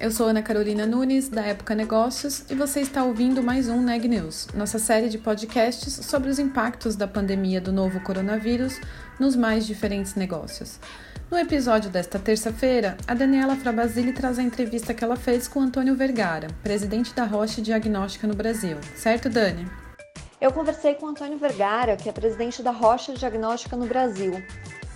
Eu sou Ana Carolina Nunes, da Época Negócios, e você está ouvindo mais um Neg News, nossa série de podcasts sobre os impactos da pandemia do novo coronavírus nos mais diferentes negócios. No episódio desta terça-feira, a Daniela Frabasile traz a entrevista que ela fez com Antônio Vergara, presidente da Roche Diagnóstica no Brasil. Certo, Dani? Eu conversei com Antônio Vergara, que é presidente da Rocha Diagnóstica no Brasil.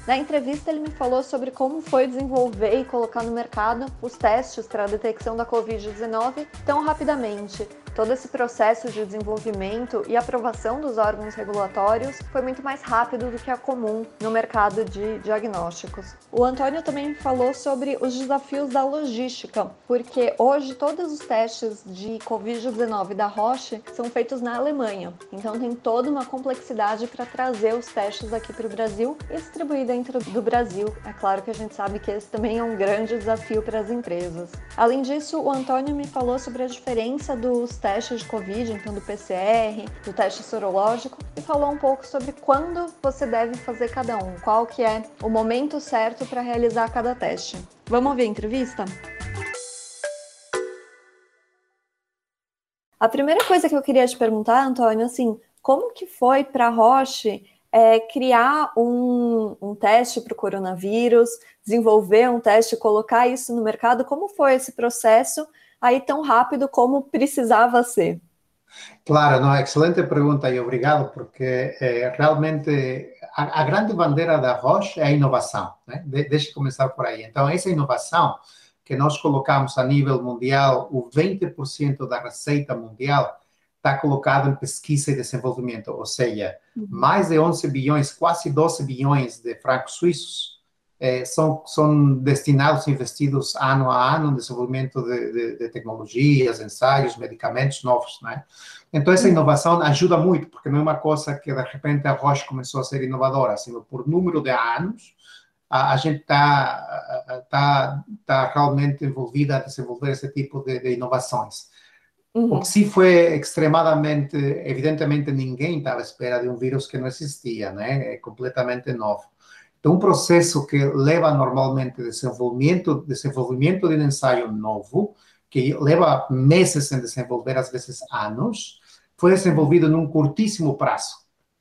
Na entrevista, ele me falou sobre como foi desenvolver e colocar no mercado os testes para a detecção da Covid-19 tão rapidamente Todo esse processo de desenvolvimento e aprovação dos órgãos regulatórios foi muito mais rápido do que é comum no mercado de diagnósticos. O Antônio também falou sobre os desafios da logística, porque hoje todos os testes de Covid-19 da Roche são feitos na Alemanha, então tem toda uma complexidade para trazer os testes aqui para o Brasil e distribuir dentro do Brasil. É claro que a gente sabe que esse também é um grande desafio para as empresas. Além disso, o Antônio me falou sobre a diferença dos testes de Covid, então do PCR, do teste sorológico, e falou um pouco sobre quando você deve fazer cada um, qual que é o momento certo para realizar cada teste. Vamos ouvir a entrevista? A primeira coisa que eu queria te perguntar, Antônio, assim, como que foi para a Roche é, criar um, um teste para o coronavírus, desenvolver um teste, colocar isso no mercado? Como foi esse processo aí tão rápido como precisava ser? Claro, não, excelente pergunta e obrigado, porque eh, realmente a, a, grande bandeira da Roche é a inovação, né? De, deixa eu começar por aí. Então, essa inovação que nós colocamos a nível mundial, o 20% da receita mundial está colocado em pesquisa e desenvolvimento, ou seja, uhum. mais de 11 bilhões, quase 12 bilhões de francos suíços é, são, são destinados, investidos ano a ano no desenvolvimento de, de, de, tecnologias, ensaios, medicamentos novos, né? Então, essa inovação ajuda muito, porque não é uma coisa que, de repente, a Roche começou a ser inovadora, assim, por número de anos, a, a gente está tá, tá realmente envolvida a desenvolver esse tipo de, de inovações. Uhum. O que sim foi extremadamente, evidentemente, ninguém estava à espera de um vírus que não existia, né? É completamente novo. Então, um processo que leva normalmente desenvolvimento, desenvolvimento de um ensaio novo, que leva meses em desenvolver, às vezes anos, foi desenvolvido num curtíssimo prazo.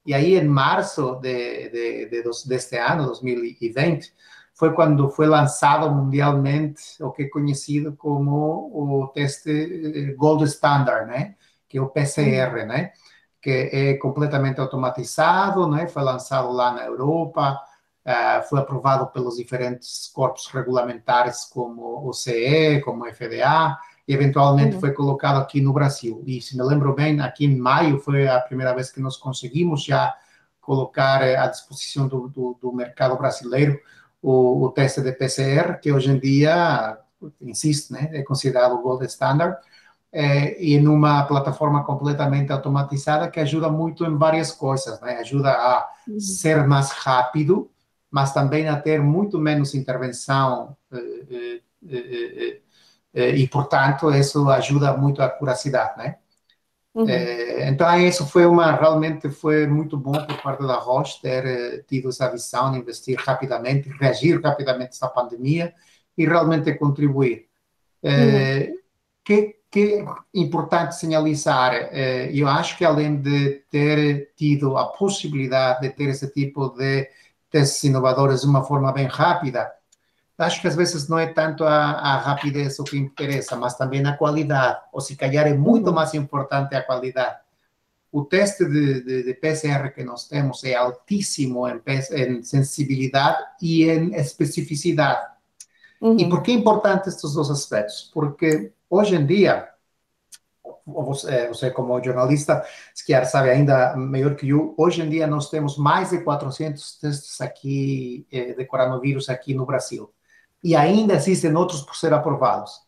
E aí, em março de, de, de, deste ano, 2020, foi quando foi lançado mundialmente o que é conhecido como o teste eh, Gold Standard, né? Que é o PCR, né? Que é completamente automatizado, né? Foi lançado lá na Europa, Uh, foi aprovado pelos diferentes corpos regulamentares, como o CE, como o FDA, e eventualmente uhum. foi colocado aqui no Brasil. E se me lembro bem, aqui em maio foi a primeira vez que nós conseguimos já colocar eh, à disposição do, do, do mercado brasileiro o, o, teste de PCR, que hoje em dia, insisto, né, é considerado o gold standard, é, e numa plataforma completamente automatizada que ajuda muito em várias coisas, né? Ajuda a uhum. ser mais rápido, mas também a ter muito menos intervenção eh, eh, eh, e, portanto, isso ajuda muito a curacidade, né? Uhum. então, isso foi uma, realmente foi muito bom por parte da Roche ter tido essa visão de investir rapidamente, reagir rapidamente a essa pandemia e realmente contribuir. Uhum. que, que é importante sinalizar, eu acho que além de ter tido a possibilidade de ter esse tipo de testes inovadores de uma forma bem rápida. Acho que às vezes não é tanto a, a rapidez o que interessa, mas também a qualidade, ou se calhar é muito uhum. mais importante a qualidade. O teste de, de, de PCR que nós temos é altíssimo em, em sensibilidade e em especificidade. Uhum. E por que é importante estes dois aspectos? Porque hoje em dia, você, você como jornalista, quer sabe ainda melhor que eu, hoje em dia nós temos mais de 400 testes aqui eh, de coronavírus aqui no Brasil. E ainda existem outros por ser aprovados.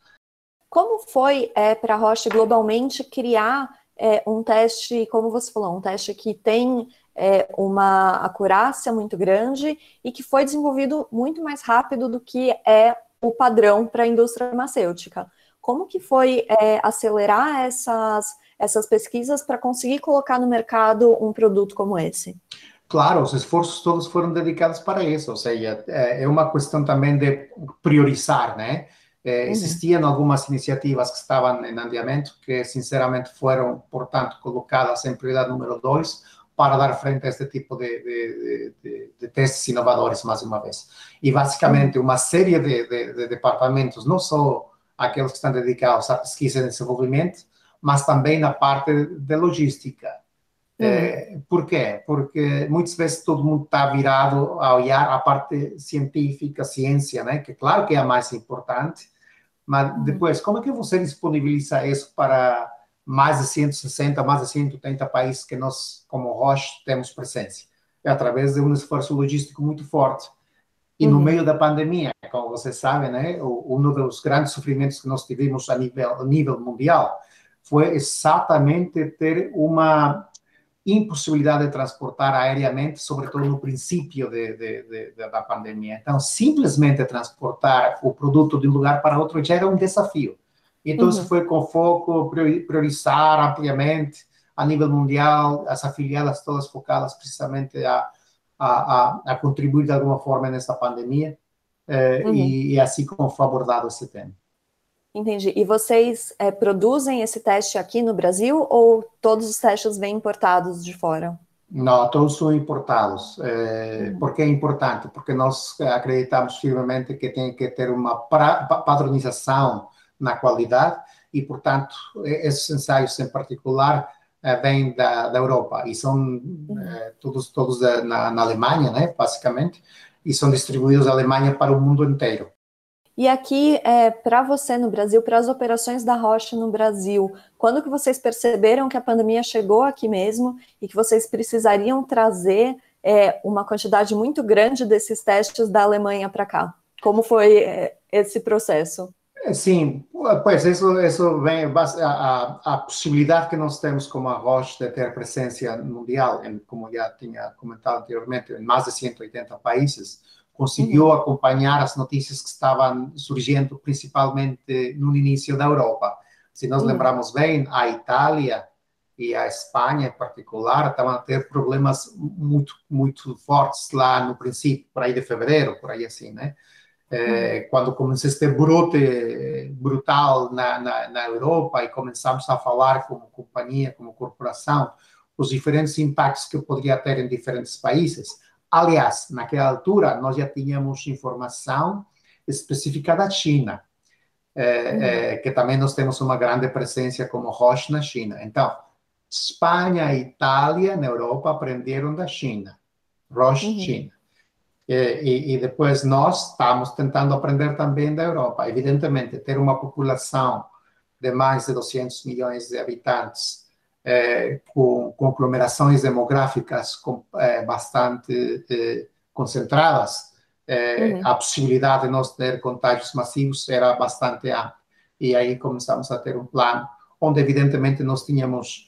Como foi é, para a Roche globalmente criar é, um teste, como você falou, um teste que tem é, uma acurácia muito grande e que foi desenvolvido muito mais rápido do que é o padrão para a indústria farmacêutica. Como que foi é, acelerar essas, essas pesquisas para conseguir colocar no mercado um produto como esse? Claro, os esforços todos foram dedicados para isso, ou seja, é, é uma questão também de priorizar, né? É, uhum. Existiam algumas iniciativas que estavam em andamento, que sinceramente foram, portanto, colocadas em prioridade número dois, para dar frente a este tipo de, de, de, de testes inovadores, mais uma vez. E, basicamente, uma série de, departamentos, não só aqueles que estão dedicados à pesquisa e desenvolvimento, mas também na parte de logística. Uhum. É, por quê? Porque muitas vezes todo mundo está virado a olhar a parte científica, ciência, né? que claro que é a mais importante, mas uhum. depois, como é que você disponibiliza isso para mais de 160, mais de 180 países que nós, como Roche, temos presença. É através de um esforço logístico muito forte. E no uhum. meio da pandemia, como você sabe, né, um dos grandes sofrimentos que nós tivemos a nível, a nível mundial foi exatamente ter uma impossibilidade de transportar aéreamente, sobretudo no princípio de, de, de, da pandemia. Então, simplesmente transportar o produto de um lugar para outro já era um desafio. Então, uhum. foi com foco priorizar ampliamente a nível mundial, as afiliadas todas focadas precisamente a, a, a, a contribuir de alguma forma nessa pandemia, eh, uhum. e, e, assim como foi abordado esse tema. Entendi. E vocês é, produzem esse teste aqui no Brasil ou todos os testes vêm importados de fora? Não, todos são importados. É, uhum. Por que é importante? Porque nós acreditamos firmemente que tem que ter uma pra, padronização na qualidade e, portanto, esses ensaios em particular vêm da, da Europa e são eh, todos, todos na, na Alemanha, né, basicamente, e são distribuídos da Alemanha para o mundo inteiro. E aqui, é, para você no Brasil, para as operações da Roche no Brasil, quando que vocês perceberam que a pandemia chegou aqui mesmo e que vocês precisariam trazer é, uma quantidade muito grande desses testes da Alemanha para cá? Como foi é, esse processo? Sim, pois isso, isso vem a, a, a, possibilidade que nós temos como a Roche de ter presença mundial, em, como já tinha comentado anteriormente, em mais de 180 países, conseguiu uhum. acompanhar as notícias que estavam surgindo principalmente no início da Europa. Se nós uhum. lembramos bem, a Itália e a Espanha em particular estavam a ter problemas muito muito fortes lá no princípio, por aí de fevereiro, por aí assim, né? É, quando começou este brote brutal na, na, na, Europa e começamos a falar como companhia, como corporação, os diferentes impactos que poderia ter em diferentes países. Aliás, naquela altura, nós já tínhamos informação específica da China, é, é, que também nós temos uma grande presença como Roche na China. Então, Espanha e Itália na Europa aprenderam da China, Roche uhum. China. E, e, depois nós estamos tentando aprender também da Europa. Evidentemente, ter uma população de mais de 200 milhões de habitantes, é, com, aglomerações demográficas com, é, bastante é, concentradas, uhum. a possibilidade de nós ter contágios massivos era bastante ampla. E aí começamos a ter um plano onde, evidentemente, nós tínhamos,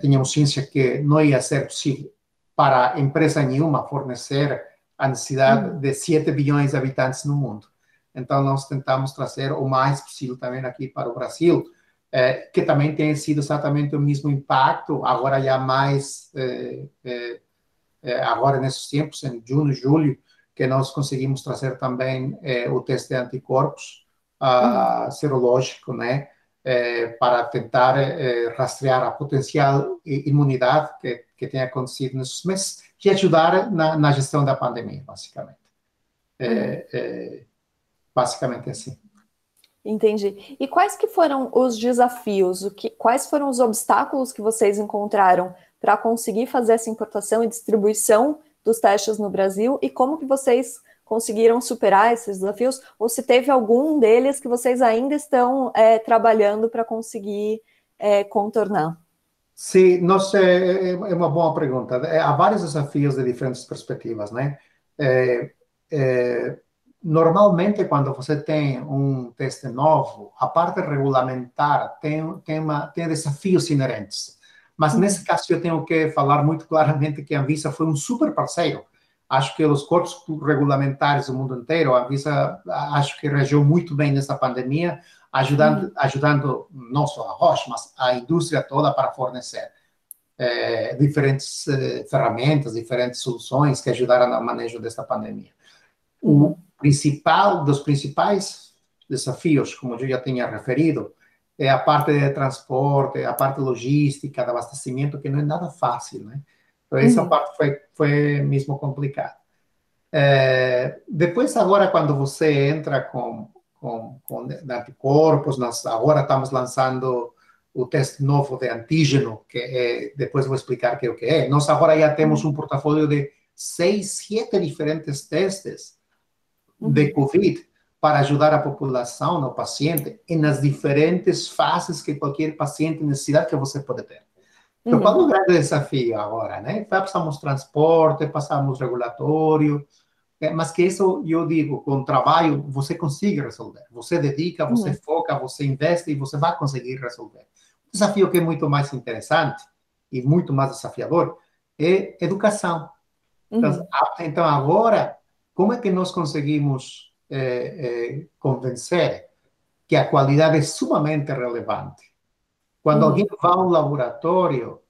tínhamos ciência que não ia ser possível para empresa nenhuma fornecer a necessidade uhum. de 7 bilhões de habitantes no mundo. Então, nós tentamos trazer o mais possível também aqui para o Brasil, é, que também tem sido exatamente o mesmo impacto, agora já mais, é, é, agora nesses tempos, em junho, julho, que nós conseguimos trazer também o teste de anticorpos uh, uhum. serológico, né, para tentar rastrear a potencial imunidade que, que tem acontecido nesses meses que ajudar na, na gestão da pandemia, basicamente. É, é, basicamente assim. Entendi. E quais que foram os desafios? O que, quais foram os obstáculos que vocês encontraram para conseguir fazer essa importação e distribuição dos testes no Brasil? E como que vocês conseguiram superar esses desafios? Ou se teve algum deles que vocês ainda estão é, trabalhando para conseguir é, contornar? Sim, não sei, é, é uma boa pergunta. Há vários desafios de diferentes perspectivas, né? É, é, normalmente, quando você tem um teste novo, a parte regulamentar tem, tem, uma, tem desafios inerentes. Mas uhum. nesse caso eu tenho que falar muito claramente que a Anvisa foi um super parceiro. Acho que os corpos regulamentares do mundo inteiro, a Anvisa acho que reagiu muito bem nessa pandemia, ajudando, uhum. ajudando não só a Roche, mas a indústria toda para fornecer é, diferentes é, ferramentas, diferentes soluções que ajudaram no manejo dessa pandemia. O uhum. principal dos principais desafios, como eu já tinha referido, é a parte de transporte, a parte logística, de abastecimento, que não é nada fácil, né? Então, essa uhum. parte foi, foi mesmo complicada. É, depois, agora, quando você entra com, com, com anticorpos, nós agora estamos lançando o teste novo de antígeno, que é, depois vou explicar que é o que é. Nós agora já temos um portfólio de seis, sete diferentes testes de COVID para ajudar a população, o paciente, nas diferentes fases que qualquer paciente necessidade que você pode ter. Então, uhum. qual é o grande desafio agora, né? Passamos transporte, passamos regulatório, mas que isso, eu digo, com trabalho, você consegue resolver. Você dedica, você uhum. foca, você investe e você vai conseguir resolver. O desafio que é muito mais interessante e muito mais desafiador é educação. Então, uhum. Então, agora, como é que nós conseguimos é, é, convencer que a qualidade é sumamente relevante? Quando uhum. alguém vai a um laboratório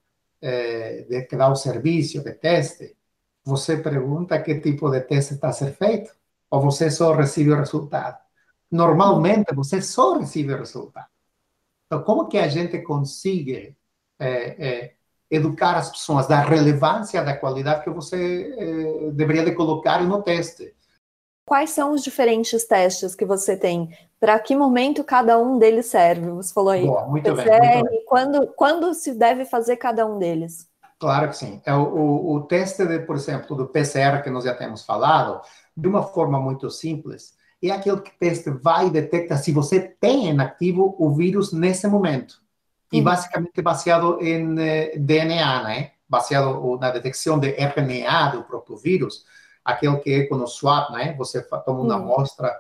é, de, que dá o serviço de teste, você pergunta que tipo de teste está a ser feito? Ou você só recebe o resultado? Normalmente, você só recebe o resultado. Então, como que a gente consegue é, é, educar as pessoas da relevância da qualidade que você é, deveria de colocar no teste? Quais são os diferentes testes que você tem? Para que momento cada um deles serve? Você falou aí. Boa, muito, PCR, bem, muito bem. Quando, quando se deve fazer cada um deles? Claro que sim. É o, o, o, teste, de, por exemplo, do PCR que nós já temos falado, de uma forma muito simples, é aquele que teste vai e detecta se você tem em ativo o vírus nesse momento. E uhum. basicamente baseado em eh, DNA, né? Baseado na detecção de RNA do próprio vírus, aquele que é com o swab, né? Você toma uma uhum. amostra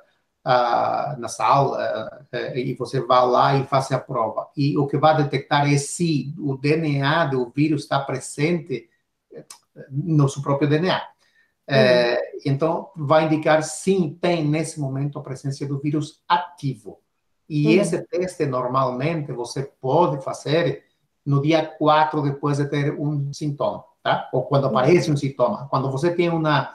uh, na sala uh, e você vai lá e faz a prova. E o que vai detectar é se o DNA do vírus está presente no seu próprio DNA. Uhum. então, vai indicar sim, tem nesse momento a presença do vírus ativo. E uhum. esse teste, normalmente, você pode fazer no dia 4 depois de ter um sintoma, tá? Ou quando aparece um sintoma. Quando você tem uma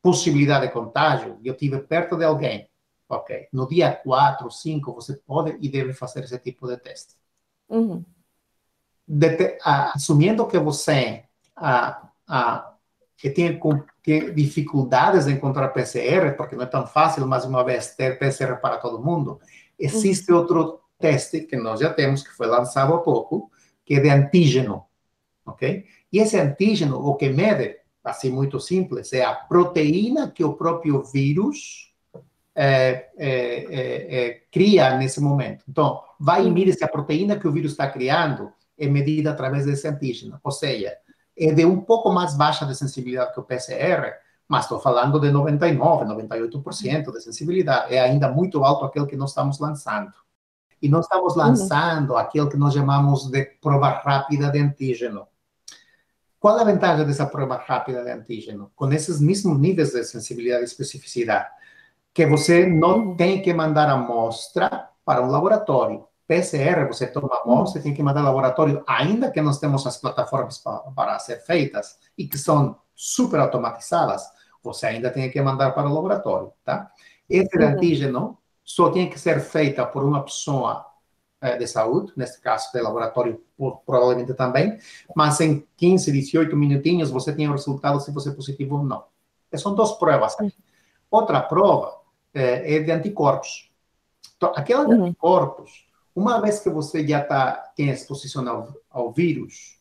possibilidade de contágio, eu tive perto de alguém Ok. No dia 4, 5, você pode e deve fazer esse tipo de teste. Uhum. De, a, assumindo que você que tem que dificuldades de encontrar PCR, porque não é tão fácil, mais uma vez, ter PCR para todo mundo, existe uhum. outro teste que nós já temos, que foi lançado há pouco, que é de antígeno. Ok? E esse antígeno, o que mede, assim muito simples, é a proteína que o próprio vírus é, é, é, cria nesse momento. Então, vai e mira se a proteína que o vírus está criando é medida através desse antígeno. Ou seja, é de um pouco mais baixa de sensibilidade que o PCR, mas estou falando de 99, 98% de sensibilidade. É ainda muito alto aquele que nós estamos lançando. E nós estamos lançando aquele que nós chamamos de prova rápida de antígeno. Qual é a vantagem dessa prova rápida de antígeno? Com esses mesmos níveis de sensibilidade e especificidade que você não tem que mandar amostra para um laboratório. PCR, você toma a amostra e tem que mandar laboratório, ainda que nós temos as plataformas para, para ser feitas e que são super automatizadas, você ainda tem que mandar para o laboratório, tá? Esse uhum. antígeno só tem que ser feita por uma pessoa é, de saúde, nesse caso de laboratório provavelmente também, mas em 15, 18 minutinhos você tem o resultado se você é positivo ou não. São duas provas. Outra prova é, é de anticorpos. Então, aqueles uhum. anticorpos, uma vez que você já tá, tem exposição ao, ao vírus,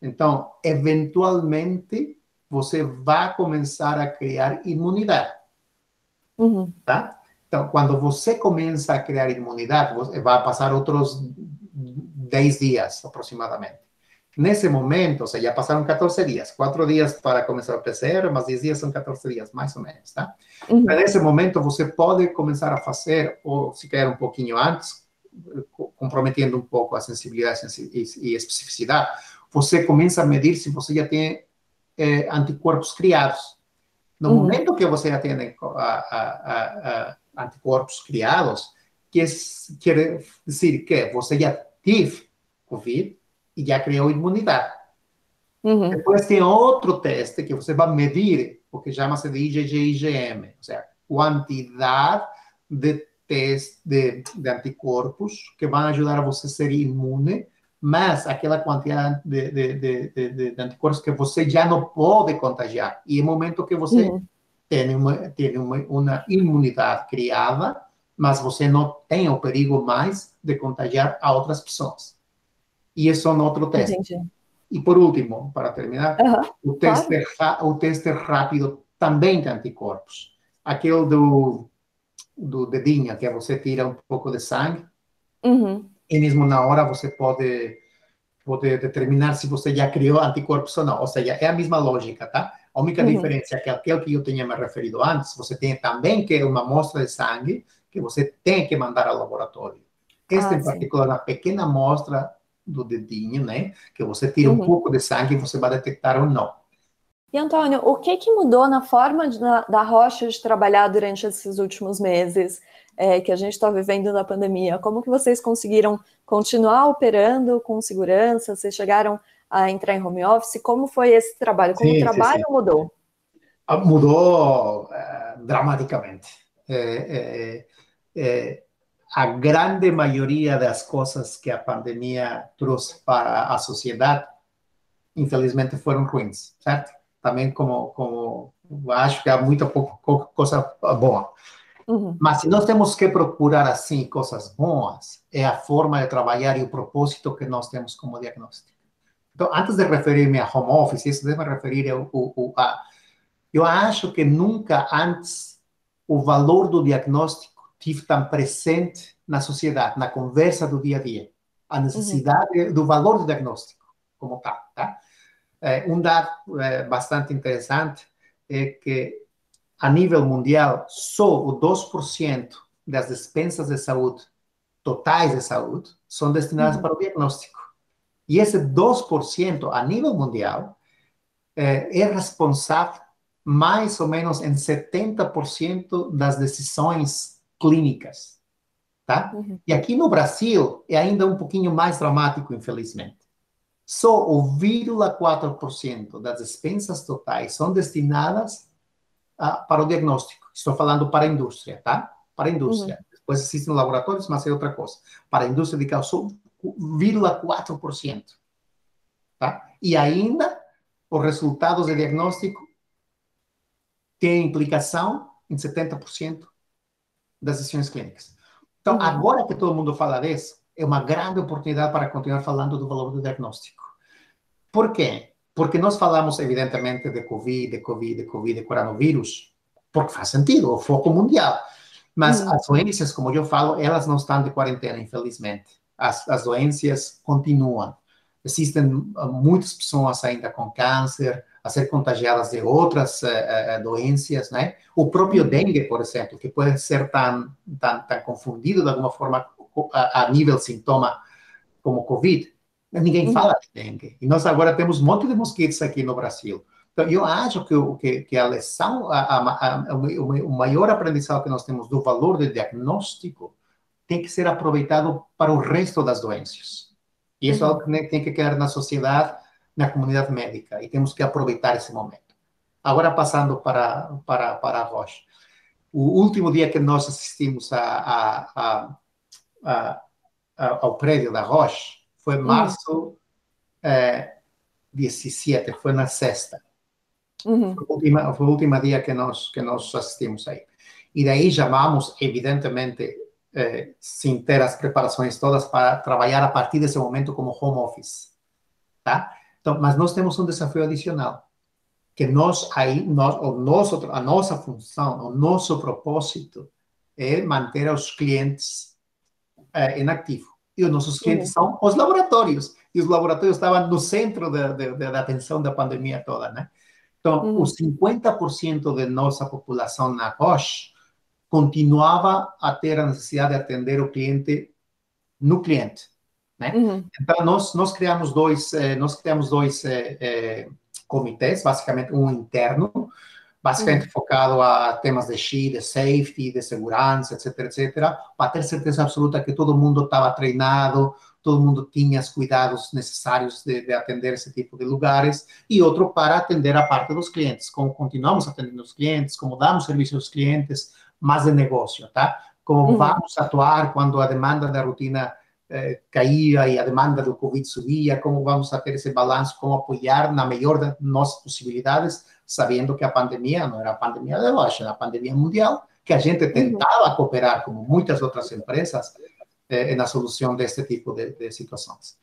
então, eventualmente, você vai começar a criar imunidade. Uhum. Tá? Então, quando você começa a criar imunidade, vai passar outros 10 dias aproximadamente. Nesse momento, ou seja, já passaram 14 dias, 4 dias para começar o PCR, mas 10 dias são 14 dias, mais ou menos, tá? Uhum. Nesse momento, você pode começar a fazer, ou se quer um pouquinho antes, comprometendo um pouco a sensibilidade e especificidade, você começa a medir se você já tem é, anticorpos criados. No uhum. momento que você já tem a, anticorpos criados, que quer dizer que você já teve Covid e já criou imunidade. Uhum. Depois tem outro teste que você vai medir, o que chama-se de IgG-IgM, ou seja, quantidade de testes de, de, anticorpos que vão ajudar a você ser imune, mas aquela quantidade de, de, de, de anticorpos que você já não pode contagiar. E no momento que você uhum. tem, uma, tem uma, uma imunidade criada, mas você não tem o perigo mais de contagiar a outras pessoas. E isso é um outro teste. Entendi. E por último, para terminar, uhum, o, teste, claro. o teste rápido também de anticorpos. Aquele do do dedinho, que é você tira um pouco de sangue, uhum. e mesmo na hora você pode, pode determinar se você já criou anticorpos ou não. Ou seja, é a mesma lógica, tá? A única uhum. diferença é que aquele que eu tinha me referido antes, você tem também que uma amostra de sangue que você tem que mandar ao laboratório. Esta, ah, em particular, é uma pequena amostra do dedinho, né? Que você tira uhum. um pouco de sangue e você vai detectar ou não. E Antônio, o que, que mudou na forma de, na, da Rocha de trabalhar durante esses últimos meses é, que a gente está vivendo na pandemia? Como que vocês conseguiram continuar operando com segurança? Vocês chegaram a entrar em home office? Como foi esse trabalho? Como sim, o trabalho sim, sim. mudou? Ah, mudou uh, dramaticamente. É, é, é, a grande maioria das coisas que a pandemia trouxe para a sociedade, infelizmente, foram ruins, certo? também como, como acho que há muita pouca coisa boa. Uhum. Mas se nós temos que procurar assim coisas boas, é a forma de trabalhar e o propósito que nós temos como diagnóstico. Então, antes de referir-me a home office, isso deve referir ao, ao, a, eu acho que nunca antes o valor do diagnóstico tive tão presente na sociedade, na conversa do dia a dia. A necessidade uhum. do valor do diagnóstico como tal, tá? É, um dado é, bastante interessante é que, a nível mundial, só o 2% das despesas de saúde, totais de saúde, são destinadas uhum. para o diagnóstico. E esse 2%, a nível mundial, é, é responsável mais ou menos em 70% das decisões clínicas. Tá? Uhum. E aqui no Brasil é ainda um pouquinho mais dramático, infelizmente. Só o 0,4% das despesas totais são destinadas a, para o diagnóstico. Estou falando para a indústria, tá? Para a indústria. Uhum. Depois existem laboratórios, mas é outra coisa. Para a indústria de só 0,4%. Tá? E ainda, os resultados de diagnóstico têm implicação em 70% das decisões clínicas. Então, uhum. agora que todo mundo fala disso, é uma grande oportunidade para continuar falando do valor do diagnóstico. Por quê? Porque nós falamos, evidentemente, de Covid, de Covid, de Covid, de coronavírus, porque faz sentido, o foco mundial. Mas hum. as doenças, como eu falo, elas não estão de quarentena, infelizmente. As, as doenças continuam. Existem ah, muitas pessoas ainda com câncer, a ser contagiadas de outras uh, uh, doenças, né? O próprio dengue, por exemplo, que pode ser tão, tão, tão confundido de alguma forma a, a nível sintoma como Covid, ninguém fala de dengue. E nós agora temos um monte de mosquitos aqui no Brasil. Então, eu acho que, que, que a lição, a, a, a, o maior aprendizado que nós temos do valor do diagnóstico tem que ser aproveitado para o resto das doenças. E isso uhum. é algo que tem que quedar na sociedade, na comunidade médica, e temos que aproveitar esse momento. Agora, passando para, para, para a Rocha. O último dia que nós assistimos a, a, a ao prédio da Roche foi uhum. março é, 17, foi na sexta. Uhum. Foi, o último, foi o último dia que nós, que nós assistimos aí. E daí chamamos, evidentemente, eh, sem ter as preparações todas para trabalhar a partir desse momento como home office, tá? Mas nós temos um desafio adicional, que nós aí, nós, o nosso, a nossa função, o nosso propósito é manter os clientes é, em ativo. E os nossos clientes são os laboratórios. E os laboratórios estavam no centro da, da, da atenção da pandemia toda, né? Então, uhum. os 50% de nossa população na Roche continuava a ter a necessidade de atender o cliente no cliente. Né? Uhum. Então nós nós criamos dois eh, nós criamos dois eh, eh, comitês, basicamente um interno, basicamente uhum. focado a temas de SHI, de safety, de segurança, etc, etc, para ter certeza absoluta que todo mundo estava treinado, todo mundo tinha os cuidados necessários de, de, atender esse tipo de lugares, e outro para atender a parte dos clientes, como continuamos atendendo os clientes, como damos serviço aos clientes, mais de negócio, tá? Como uhum. vamos atuar quando a demanda da rotina eh, caía e a demanda do Covid subia, como vamos a ter esse balanço, como apoiar na melhor das nossas possibilidades, sabendo que a pandemia não era a pandemia de hoje, era a pandemia mundial, que a gente tentava cooperar, como muitas outras empresas, eh, na solução deste tipo de, de situações.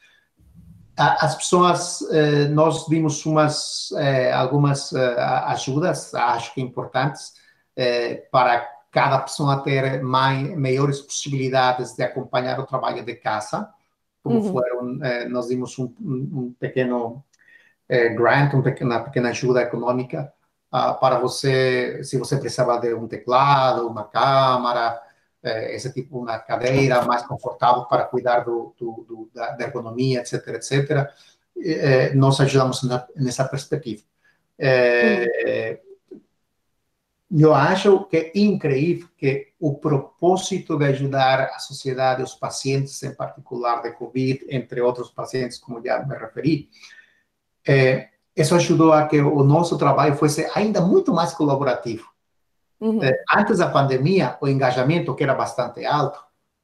As pessoas, eh, nós dimos umas, eh, algumas eh, ajudas, acho que importantes, para cada pessoa ter mais, maiores possibilidades de acompanhar o trabalho de casa, como uhum. foram, eh, nós dimos um, um pequeno eh, grant, uma pequena, pequena ajuda econômica uh, para você, se você precisava de um teclado, uma câmera, eh, esse tipo, uma cadeira mais confortável para cuidar do, do, do da, da, ergonomia, etc, etc. Eh, nós ajudamos na, nessa perspectiva. Eh, uhum eu acho que é incrível que o propósito de ajudar a sociedade, os pacientes em particular de Covid, entre outros pacientes, como já me referi, é, isso ajudou a que o nosso trabalho fosse ainda muito mais colaborativo. Uhum. É, antes da pandemia, o engajamento, que era bastante alto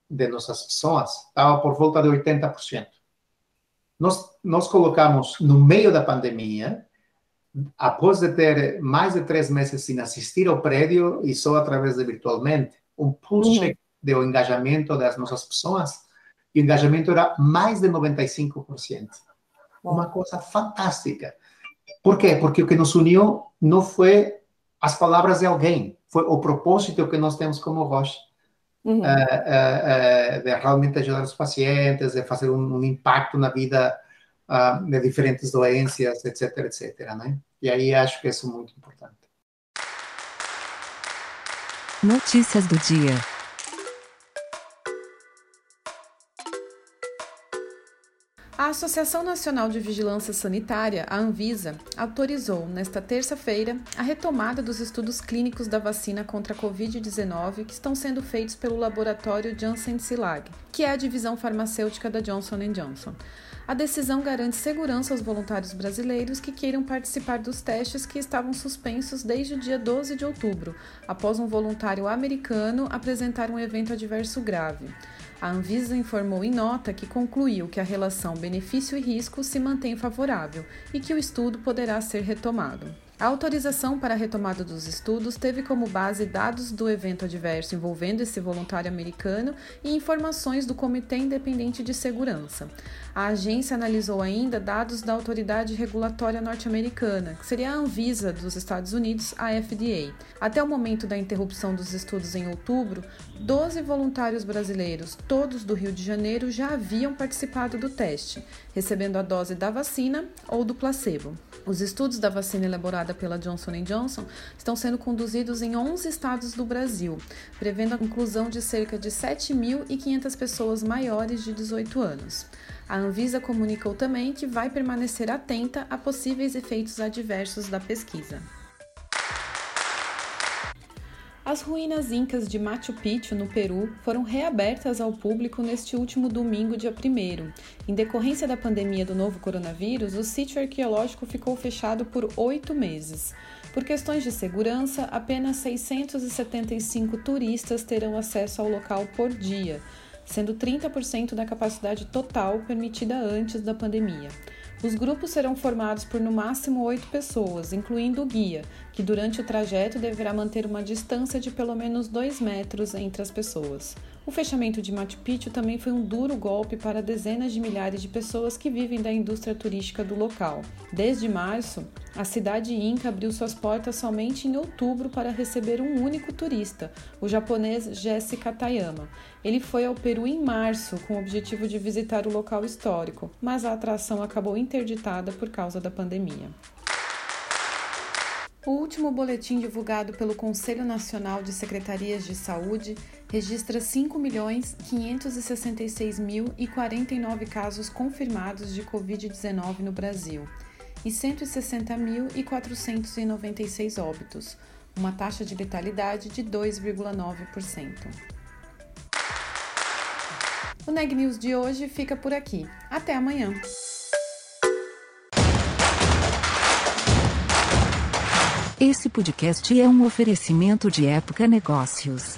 de nossas pessoas, estava por volta de 80%. Nós, nós colocamos no meio da pandemia após de ter mais de três meses sem assistir ao prédio e só através de virtualmente, um pulse uhum. do engajamento das nossas pessoas, e o engajamento era mais de 95%. Uma coisa fantástica. Por quê? Porque o que nos uniu não foi as palavras de alguém, foi o propósito que nós temos como Roche. Uhum. É, é, é, de realmente ajudar os pacientes, de fazer um, um impacto na vida uh, de diferentes doenças, etc, etc, né? E aí acho que isso é muito importante. Notícias do dia. A Associação Nacional de Vigilância Sanitária, a Anvisa, autorizou nesta terça-feira a retomada dos estudos clínicos da vacina contra a Covid-19 que estão sendo feitos pelo laboratório Janssen Silag, que é a divisão farmacêutica da Johnson Johnson. A decisão garante segurança aos voluntários brasileiros que queiram participar dos testes que estavam suspensos desde o dia 12 de outubro, após um voluntário americano apresentar um evento adverso grave. A Anvisa informou em nota que concluiu que a relação benefício e risco se mantém favorável e que o estudo poderá ser retomado. A autorização para a retomada dos estudos teve como base dados do evento adverso envolvendo esse voluntário americano e informações do Comitê Independente de Segurança. A agência analisou ainda dados da autoridade regulatória norte-americana, que seria a Anvisa dos Estados Unidos, a FDA. Até o momento da interrupção dos estudos em outubro, 12 voluntários brasileiros, todos do Rio de Janeiro, já haviam participado do teste, recebendo a dose da vacina ou do placebo. Os estudos da vacina elaborada pela Johnson Johnson estão sendo conduzidos em 11 estados do Brasil, prevendo a inclusão de cerca de 7.500 pessoas maiores de 18 anos. A Anvisa comunicou também que vai permanecer atenta a possíveis efeitos adversos da pesquisa. As ruínas incas de Machu Picchu, no Peru, foram reabertas ao público neste último domingo, dia 1. Em decorrência da pandemia do novo coronavírus, o sítio arqueológico ficou fechado por oito meses. Por questões de segurança, apenas 675 turistas terão acesso ao local por dia, sendo 30% da capacidade total permitida antes da pandemia. Os grupos serão formados por no máximo oito pessoas, incluindo o guia, que durante o trajeto deverá manter uma distância de pelo menos dois metros entre as pessoas. O fechamento de Machu Picchu também foi um duro golpe para dezenas de milhares de pessoas que vivem da indústria turística do local. Desde março, a cidade inca abriu suas portas somente em outubro para receber um único turista, o japonês Jesse Katayama. Ele foi ao Peru em março com o objetivo de visitar o local histórico, mas a atração acabou interditada por causa da pandemia. O último boletim divulgado pelo Conselho Nacional de Secretarias de Saúde registra 5.566.049 casos confirmados de Covid-19 no Brasil e 160.496 óbitos, uma taxa de letalidade de 2,9%. O Neg News de hoje fica por aqui. Até amanhã! Esse podcast é um oferecimento de Época Negócios.